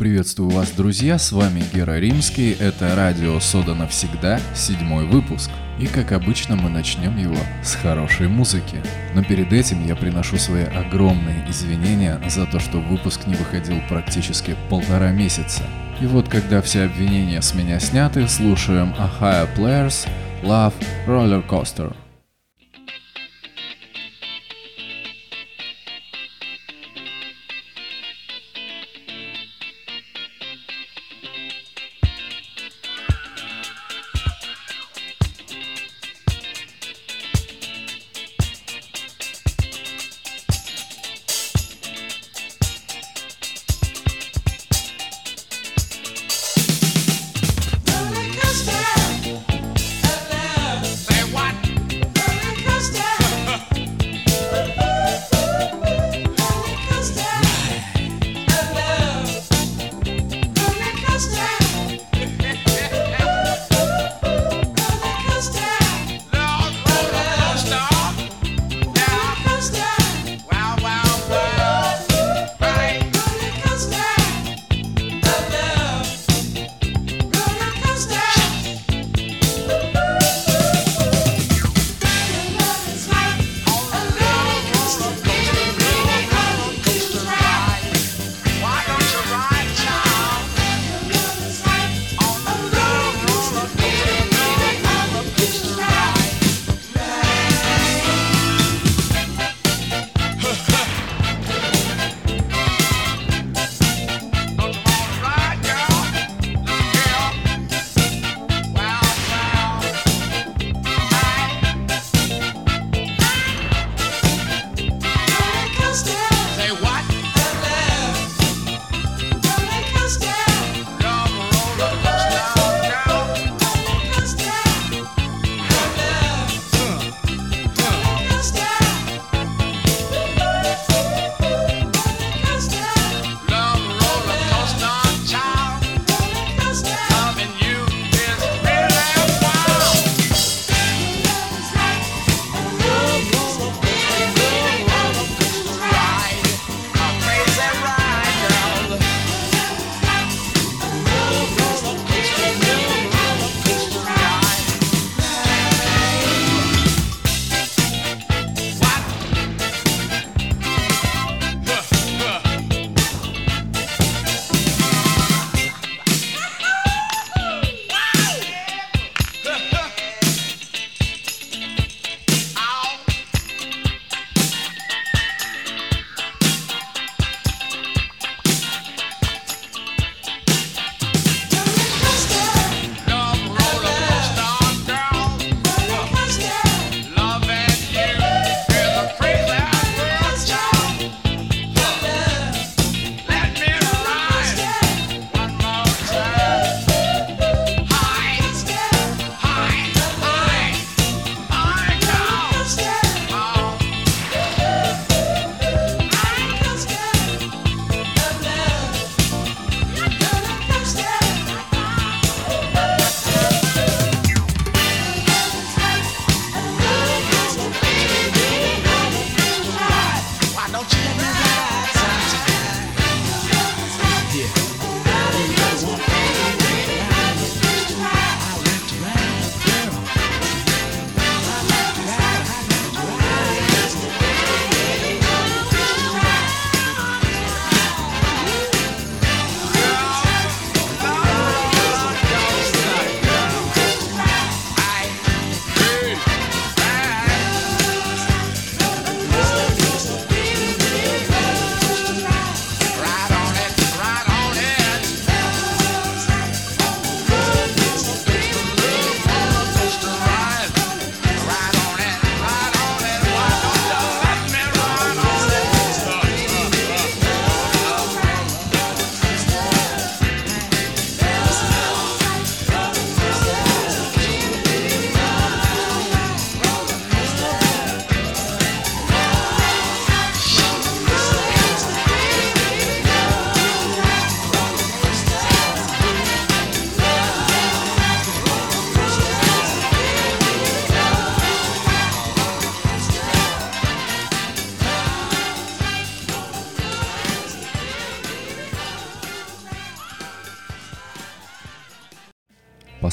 Приветствую вас, друзья, с вами Гера Римский, это радио Сода навсегда, седьмой выпуск. И как обычно мы начнем его с хорошей музыки. Но перед этим я приношу свои огромные извинения за то, что выпуск не выходил практически полтора месяца. И вот когда все обвинения с меня сняты, слушаем Higher Players Love Roller Coaster.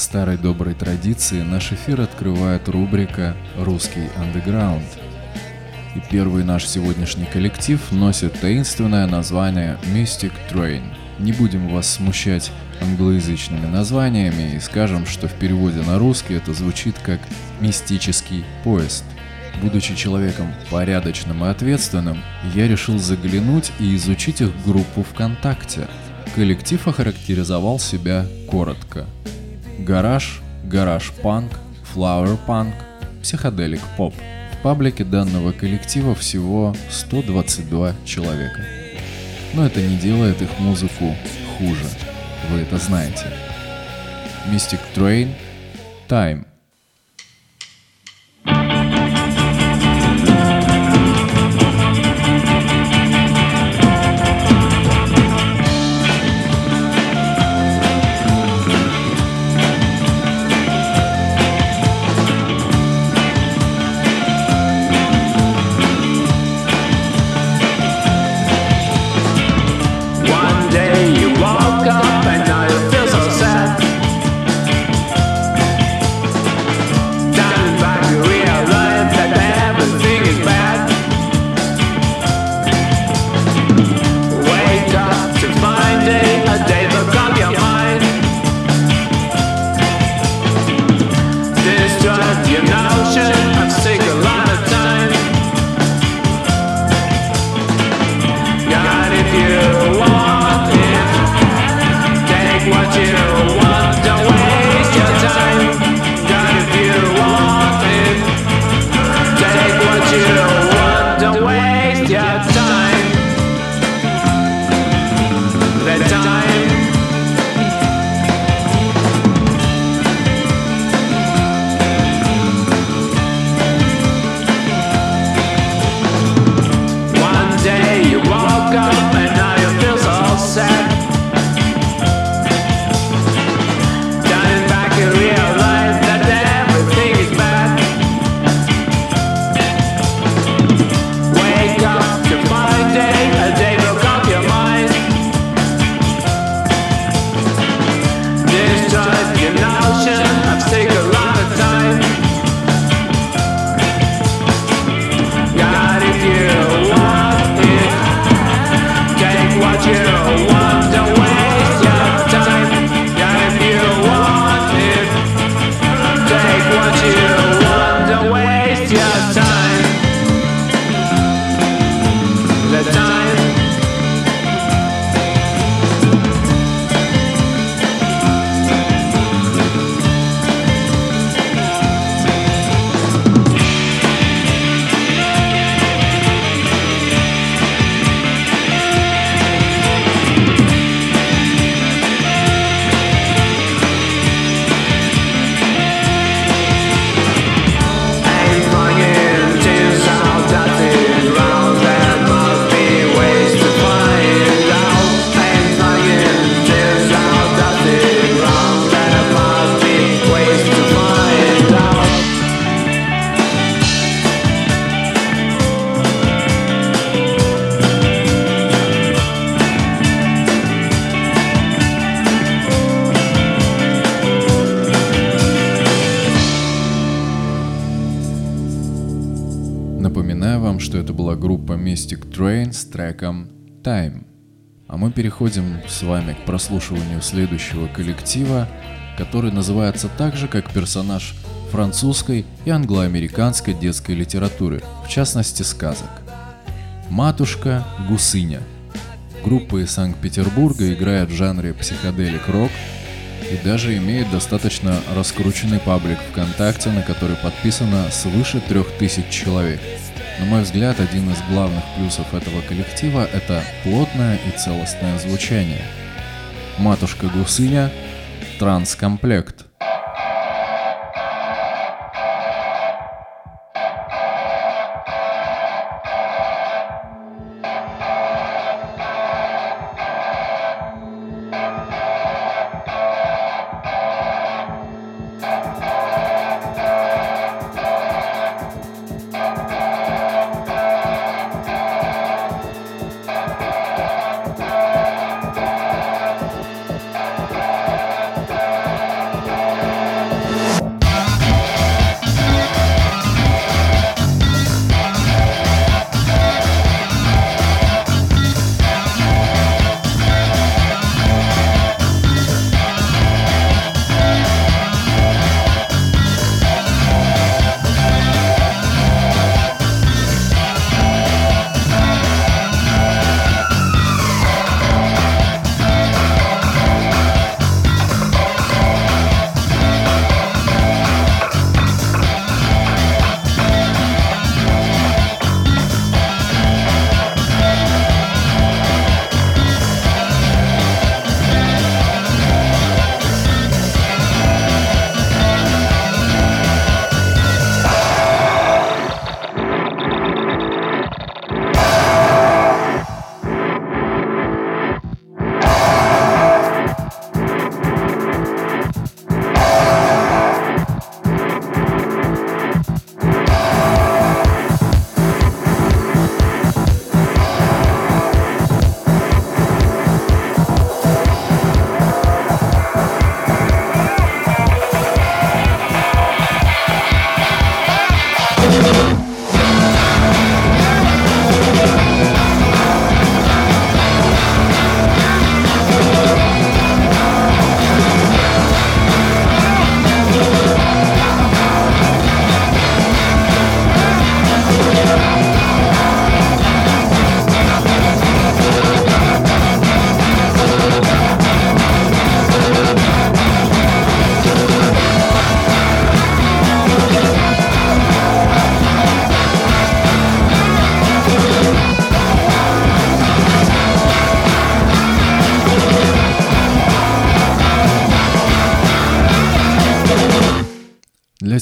Старой доброй традиции наш эфир открывает рубрика «Русский андеграунд». И первый наш сегодняшний коллектив носит таинственное название Mystic Train. Не будем вас смущать англоязычными названиями и скажем, что в переводе на русский это звучит как «мистический поезд». Будучи человеком порядочным и ответственным, я решил заглянуть и изучить их группу ВКонтакте. Коллектив охарактеризовал себя коротко. Гараж, гараж-панк, флауэр-панк, психоделик-поп. В паблике данного коллектива всего 122 человека. Но это не делает их музыку хуже. Вы это знаете. Mystic Train, Time – треком переходим с вами к прослушиванию следующего коллектива, который называется так же, как персонаж французской и англоамериканской детской литературы, в частности сказок. «Матушка Гусыня». Группа из Санкт-Петербурга играет в жанре психоделик-рок и даже имеет достаточно раскрученный паблик ВКонтакте, на который подписано свыше 3000 человек – на мой взгляд, один из главных плюсов этого коллектива – это плотное и целостное звучание. «Матушка Гусыня» – транскомплект.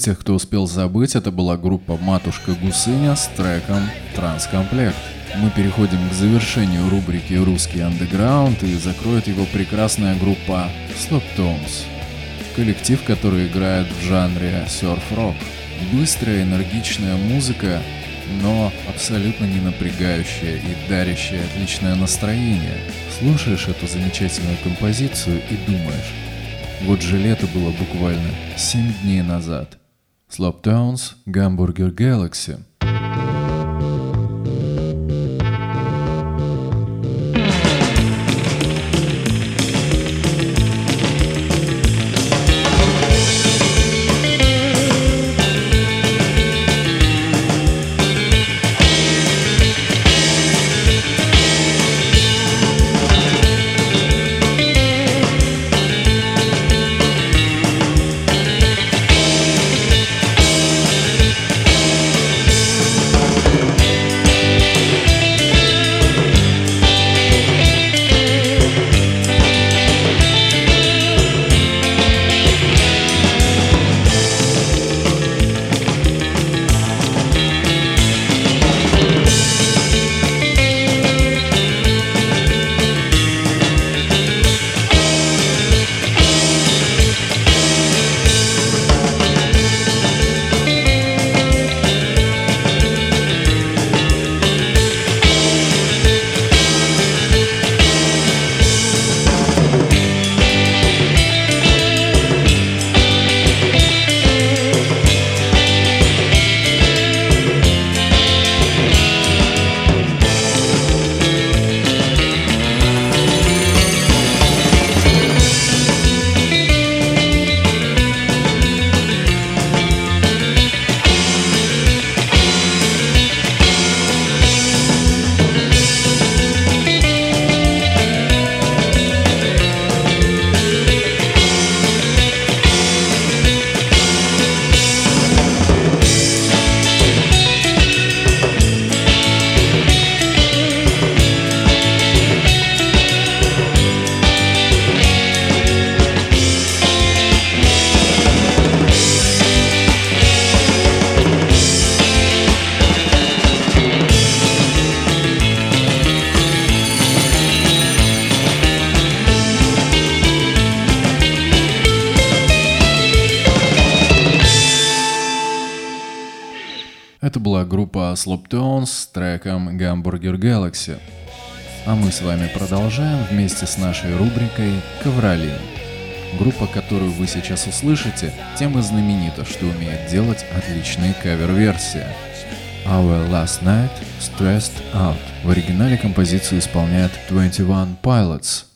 Тех, кто успел забыть, это была группа «Матушка Гусыня» с треком «Транскомплект». Мы переходим к завершению рубрики «Русский андеграунд» и закроет его прекрасная группа Slop Tones. Коллектив, который играет в жанре серф-рок. Быстрая, энергичная музыка, но абсолютно не напрягающая и дарящая отличное настроение. Слушаешь эту замечательную композицию и думаешь, вот же лето было буквально 7 дней назад. Slop Tones, Гамбургер Galaxy – Hamburger Galaxy. А мы с вами продолжаем вместе с нашей рубрикой «Ковролин». Группа, которую вы сейчас услышите, тем и знаменита, что умеет делать отличные кавер-версии. Our Last Night Stressed Out. В оригинале композицию исполняет 21 Pilots –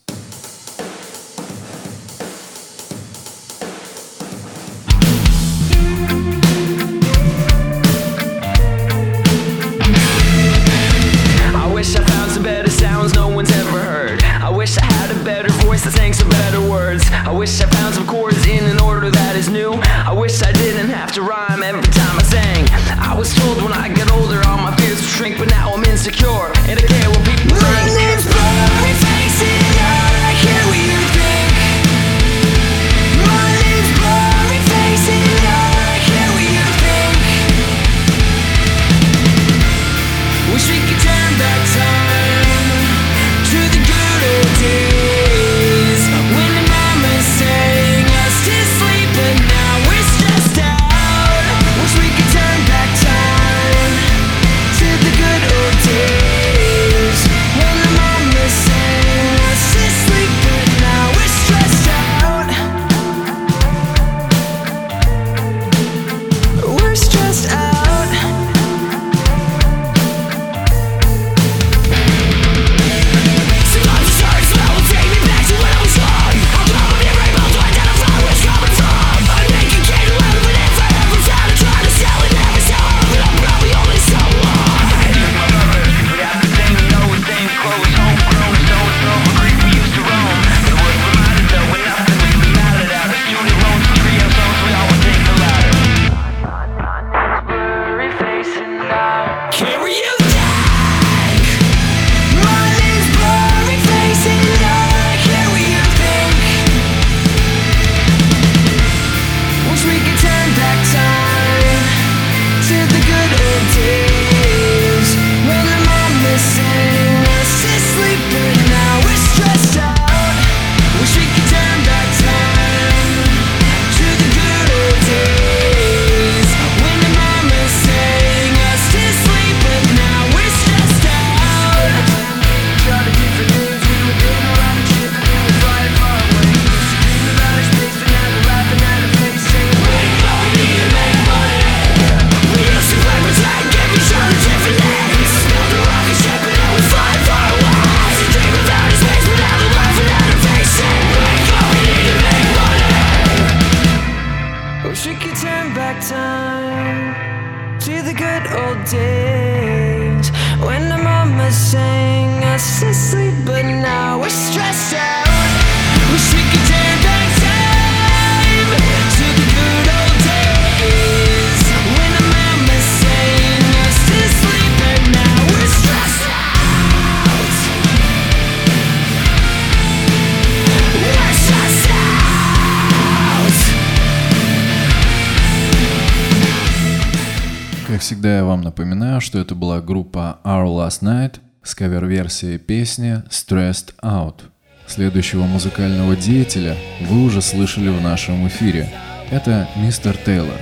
напоминаю, что это была группа Our Last Night с кавер-версией песни Stressed Out. Следующего музыкального деятеля вы уже слышали в нашем эфире. Это мистер Тейлор.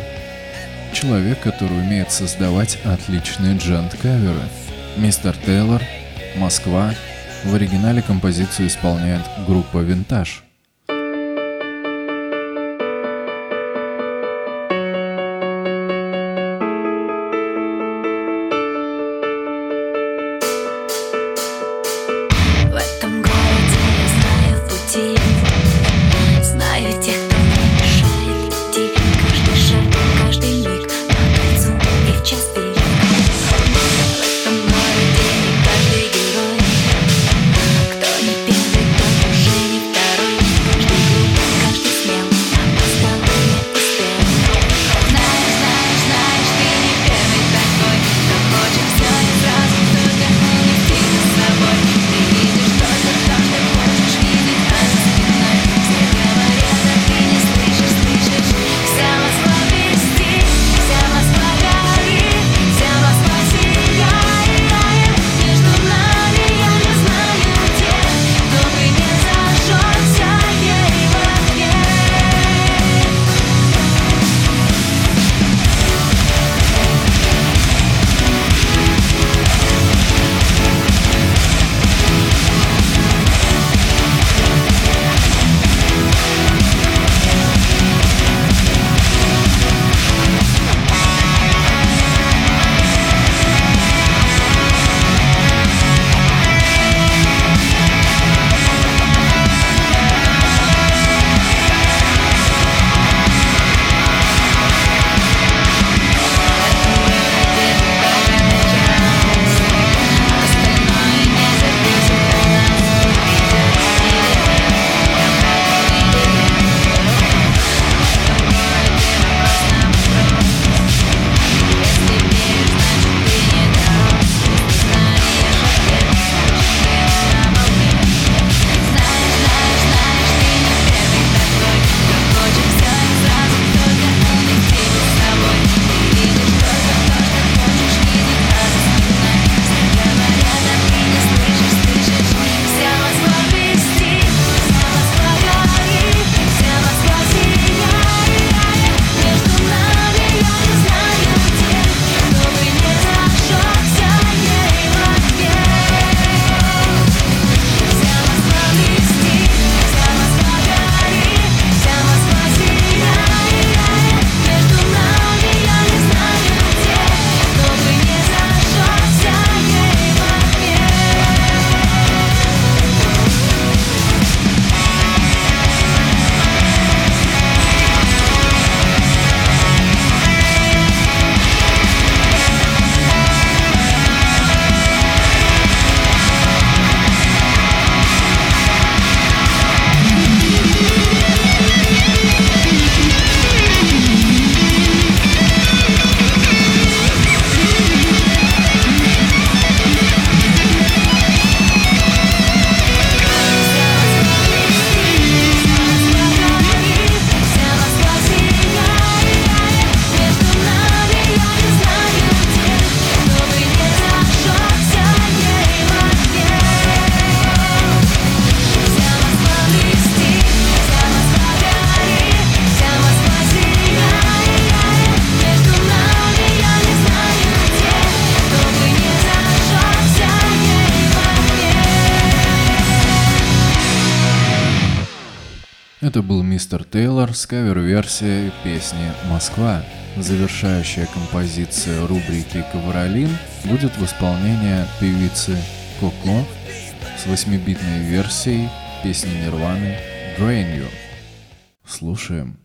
Человек, который умеет создавать отличные джент-каверы. Мистер Тейлор, Москва. В оригинале композицию исполняет группа Винтаж. С кавер-версией песни «Москва». Завершающая композиция рубрики «Ковролин» будет в исполнении певицы Коко с 8-битной версией песни Нирваны «Drain You». Слушаем.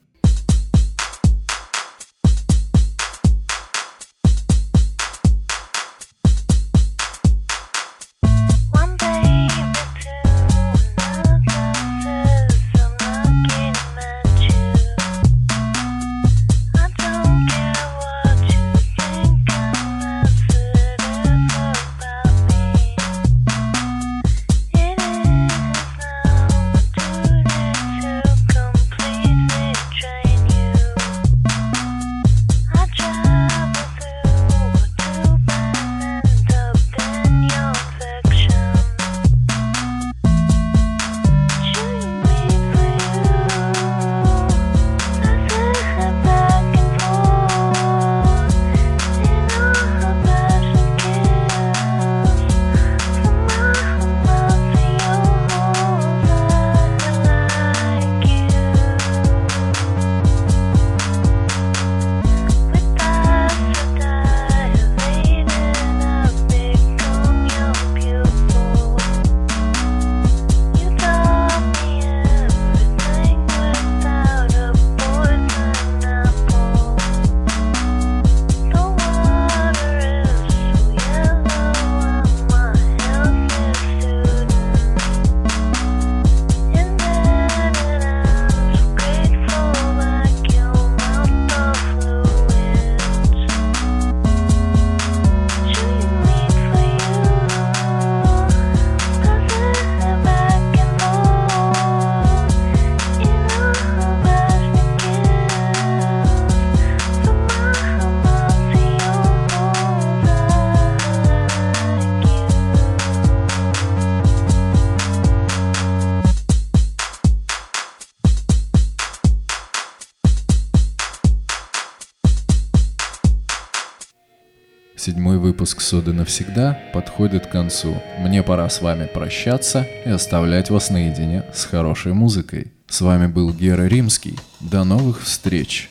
«Соды навсегда» подходит к концу. Мне пора с вами прощаться и оставлять вас наедине с хорошей музыкой. С вами был Гера Римский. До новых встреч!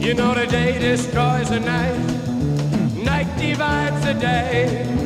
You know the day destroys the night, night divides the day.